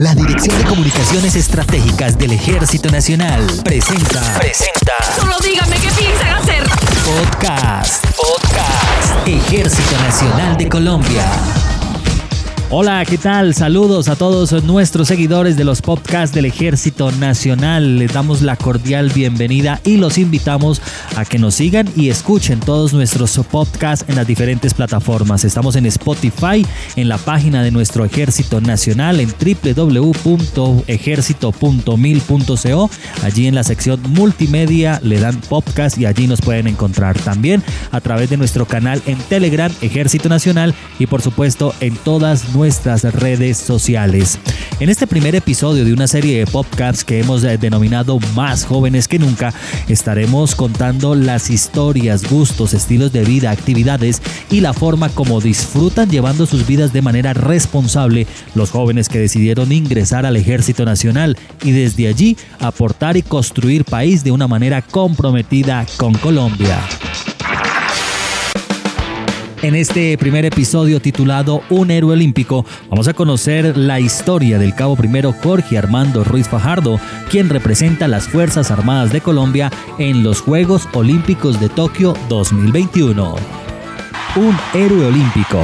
La Dirección de Comunicaciones Estratégicas del Ejército Nacional presenta. Presenta. Solo díganme qué piensan hacer. Podcast. Podcast. Ejército Nacional de Colombia. Hola, ¿qué tal? Saludos a todos nuestros seguidores de los podcasts del Ejército Nacional. Les damos la cordial bienvenida y los invitamos a que nos sigan y escuchen todos nuestros podcasts en las diferentes plataformas. Estamos en Spotify, en la página de nuestro Ejército Nacional en www.ejército.mil.co. Allí en la sección multimedia le dan podcast y allí nos pueden encontrar también a través de nuestro canal en Telegram Ejército Nacional y por supuesto en todas nuestras nuestras redes sociales. En este primer episodio de una serie de podcasts que hemos denominado Más jóvenes que nunca, estaremos contando las historias, gustos, estilos de vida, actividades y la forma como disfrutan llevando sus vidas de manera responsable los jóvenes que decidieron ingresar al Ejército Nacional y desde allí aportar y construir país de una manera comprometida con Colombia. En este primer episodio titulado Un héroe olímpico, vamos a conocer la historia del cabo primero Jorge Armando Ruiz Fajardo, quien representa las Fuerzas Armadas de Colombia en los Juegos Olímpicos de Tokio 2021. Un héroe olímpico.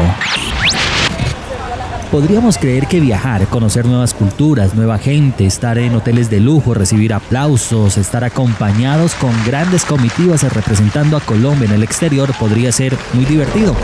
Podríamos creer que viajar, conocer nuevas culturas, nueva gente, estar en hoteles de lujo, recibir aplausos, estar acompañados con grandes comitivas representando a Colombia en el exterior podría ser muy divertido.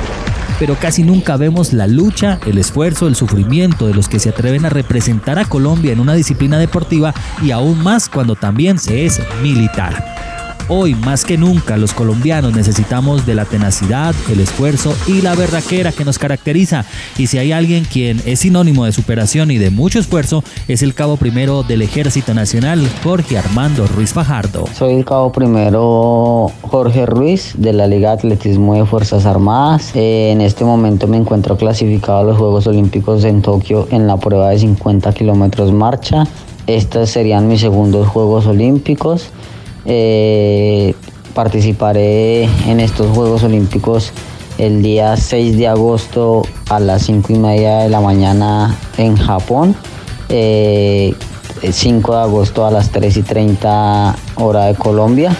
Pero casi nunca vemos la lucha, el esfuerzo, el sufrimiento de los que se atreven a representar a Colombia en una disciplina deportiva y aún más cuando también se es militar. Hoy más que nunca los colombianos necesitamos de la tenacidad, el esfuerzo y la berraquera que nos caracteriza. Y si hay alguien quien es sinónimo de superación y de mucho esfuerzo, es el cabo primero del Ejército Nacional, Jorge Armando Ruiz Fajardo. Soy el cabo primero Jorge Ruiz de la Liga de Atletismo de Fuerzas Armadas. Eh, en este momento me encuentro clasificado a los Juegos Olímpicos en Tokio en la prueba de 50 kilómetros marcha. Estos serían mis segundos Juegos Olímpicos. Eh, participaré en estos Juegos Olímpicos el día 6 de agosto a las 5 y media de la mañana en Japón. 5 eh, de agosto a las 3 y 30 hora de Colombia.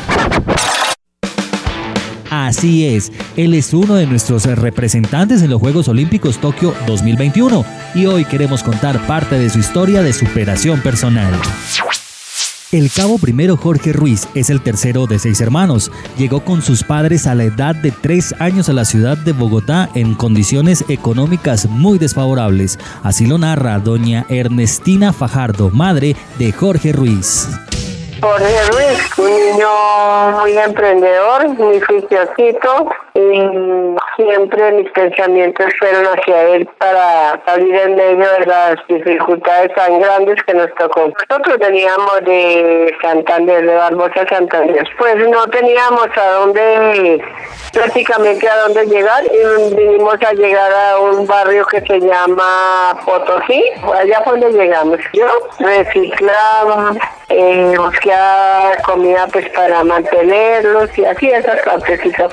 Así es, él es uno de nuestros representantes en los Juegos Olímpicos Tokio 2021 y hoy queremos contar parte de su historia de superación personal. El cabo primero Jorge Ruiz es el tercero de seis hermanos. Llegó con sus padres a la edad de tres años a la ciudad de Bogotá en condiciones económicas muy desfavorables. Así lo narra doña Ernestina Fajardo, madre de Jorge Ruiz. Jorge Ruiz, un niño muy emprendedor, muy juiciosito y siempre mis pensamientos fueron hacia él para salir en medio de las dificultades tan grandes que nos tocó. Nosotros veníamos de Santander, de Barbosa Santander, pues no teníamos a dónde, prácticamente a dónde llegar y vinimos a llegar a un barrio que se llama Potosí, allá fue donde llegamos. Yo reciclaba, eh, comida pues para mantenerlos y así esas partecitas.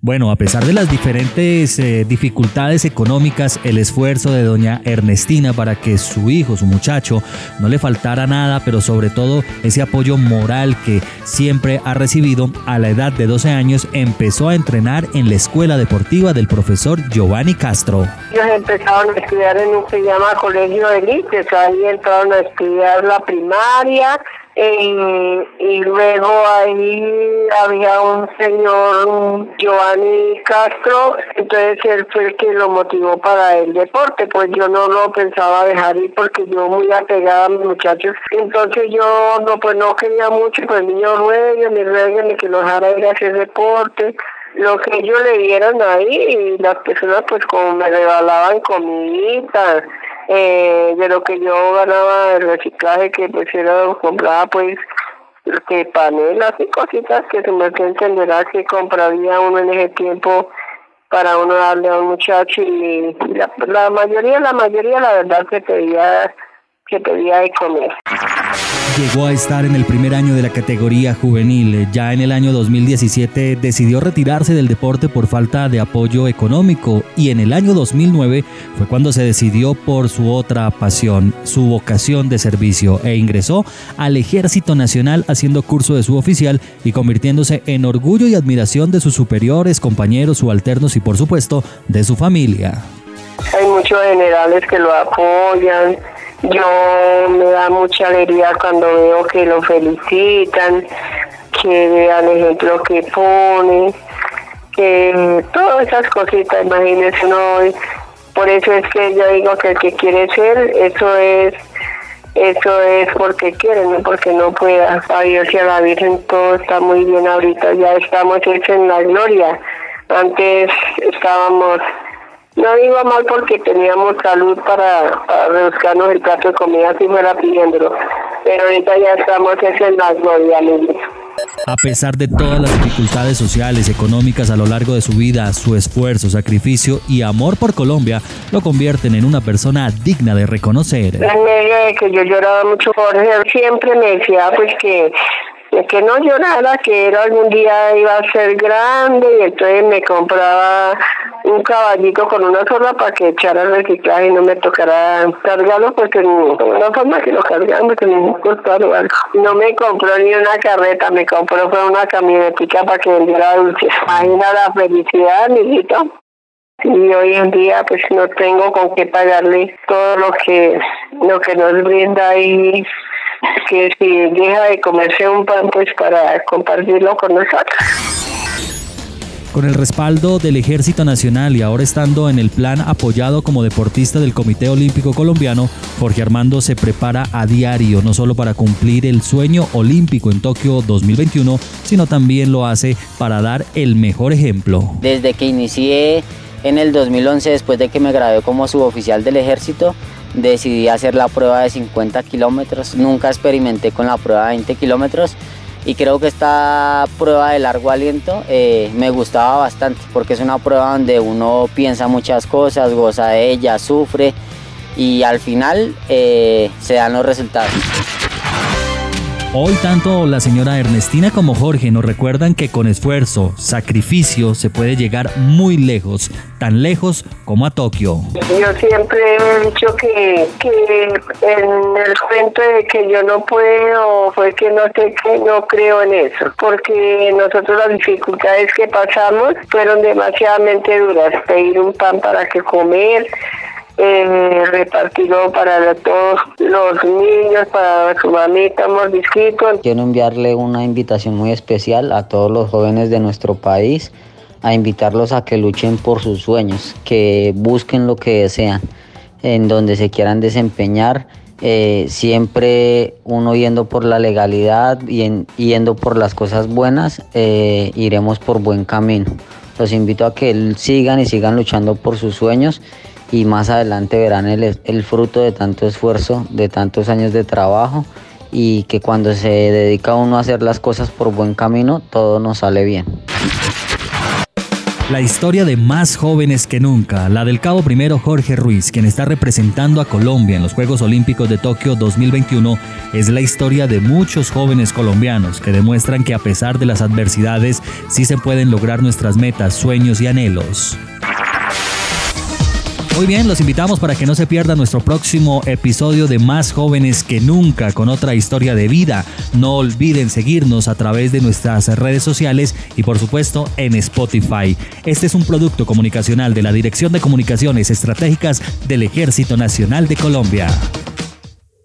Bueno, a pesar de las diferentes eh, dificultades económicas, el esfuerzo de doña Ernestina para que su hijo, su muchacho, no le faltara nada, pero sobre todo ese apoyo moral que siempre ha recibido, a la edad de 12 años empezó a entrenar en la escuela deportiva del profesor Giovanni Castro. Ellos empezaron a estudiar en un que se llama Colegio Elite, ahí entraron a estudiar la primaria, y luego ahí había un señor Giovanni Castro, entonces él fue el que lo motivó para el deporte, pues yo no lo pensaba dejar ir porque yo muy apegada a mis muchachos, entonces yo no pues no quería mucho, pues niño ruegue, me ruegue que lo dejara ir a hacer deporte, lo que ellos le dieron ahí y las personas pues como me regalaban comida eh, de lo que yo ganaba el reciclaje que pues era compraba pues que panelas y cositas que se me entenderá que compraría uno en ese tiempo para uno darle a un muchacho y la, la mayoría la mayoría la verdad se pedía se pedía de comer Llegó a estar en el primer año de la categoría juvenil. Ya en el año 2017 decidió retirarse del deporte por falta de apoyo económico y en el año 2009 fue cuando se decidió por su otra pasión, su vocación de servicio e ingresó al Ejército Nacional haciendo curso de suboficial y convirtiéndose en orgullo y admiración de sus superiores, compañeros, subalternos y por supuesto de su familia. Hay muchos generales que lo apoyan yo me da mucha alegría cuando veo que lo felicitan, que vean el ejemplo que pone, que todas esas cositas, imagínense uno, por eso es que yo digo que el que quiere ser, eso es eso es porque quiere, no porque no pueda. A Dios y a la Virgen todo está muy bien ahorita, ya estamos en la gloria. Antes estábamos no iba mal porque teníamos salud para, para buscarnos el plato de comida si fuera pidiéndolo. Pero ahorita ya estamos en la gloria, a pesar de todas las dificultades sociales, económicas a lo largo de su vida, su esfuerzo, sacrificio y amor por Colombia lo convierten en una persona digna de reconocer. En medio de que yo lloraba mucho él, siempre me decía pues que que no llorara, que algún día iba a ser grande y entonces me compraba un caballito con una sola para que echara el reciclaje y no me tocara cargarlo porque no, una forma que lo cargamos que me costó algo. No me compró ni una carreta, me compró fue una camionetica para que vendiera dulces. Imagina la felicidad, mijito. Y hoy en día pues no tengo con qué pagarle todo lo que lo que nos brinda y que si deja de comerse un pan, pues para compartirlo con nosotros. Con el respaldo del Ejército Nacional y ahora estando en el plan apoyado como deportista del Comité Olímpico Colombiano, Jorge Armando se prepara a diario no solo para cumplir el sueño olímpico en Tokio 2021, sino también lo hace para dar el mejor ejemplo. Desde que inicié en el 2011, después de que me gradué como suboficial del ejército, decidí hacer la prueba de 50 kilómetros. Nunca experimenté con la prueba de 20 kilómetros y creo que esta prueba de largo aliento eh, me gustaba bastante porque es una prueba donde uno piensa muchas cosas, goza de ella, sufre y al final eh, se dan los resultados. Hoy tanto la señora Ernestina como Jorge nos recuerdan que con esfuerzo, sacrificio, se puede llegar muy lejos, tan lejos como a Tokio. Yo siempre he dicho que, que en el cuento de que yo no puedo, fue que no sé que no creo en eso, porque nosotros las dificultades que pasamos fueron demasiadamente duras, pedir un pan para que comer, eh, repartido para todos los niños, para su mamita mordisquito. Quiero enviarle una invitación muy especial a todos los jóvenes de nuestro país, a invitarlos a que luchen por sus sueños, que busquen lo que desean, en donde se quieran desempeñar. Eh, siempre uno yendo por la legalidad y yendo por las cosas buenas, eh, iremos por buen camino. Los invito a que sigan y sigan luchando por sus sueños y más adelante verán el, el fruto de tanto esfuerzo, de tantos años de trabajo y que cuando se dedica uno a hacer las cosas por buen camino, todo nos sale bien. La historia de más jóvenes que nunca, la del cabo primero Jorge Ruiz, quien está representando a Colombia en los Juegos Olímpicos de Tokio 2021, es la historia de muchos jóvenes colombianos que demuestran que a pesar de las adversidades sí se pueden lograr nuestras metas, sueños y anhelos. Muy bien, los invitamos para que no se pierda nuestro próximo episodio de Más jóvenes que nunca con otra historia de vida. No olviden seguirnos a través de nuestras redes sociales y por supuesto en Spotify. Este es un producto comunicacional de la Dirección de Comunicaciones Estratégicas del Ejército Nacional de Colombia.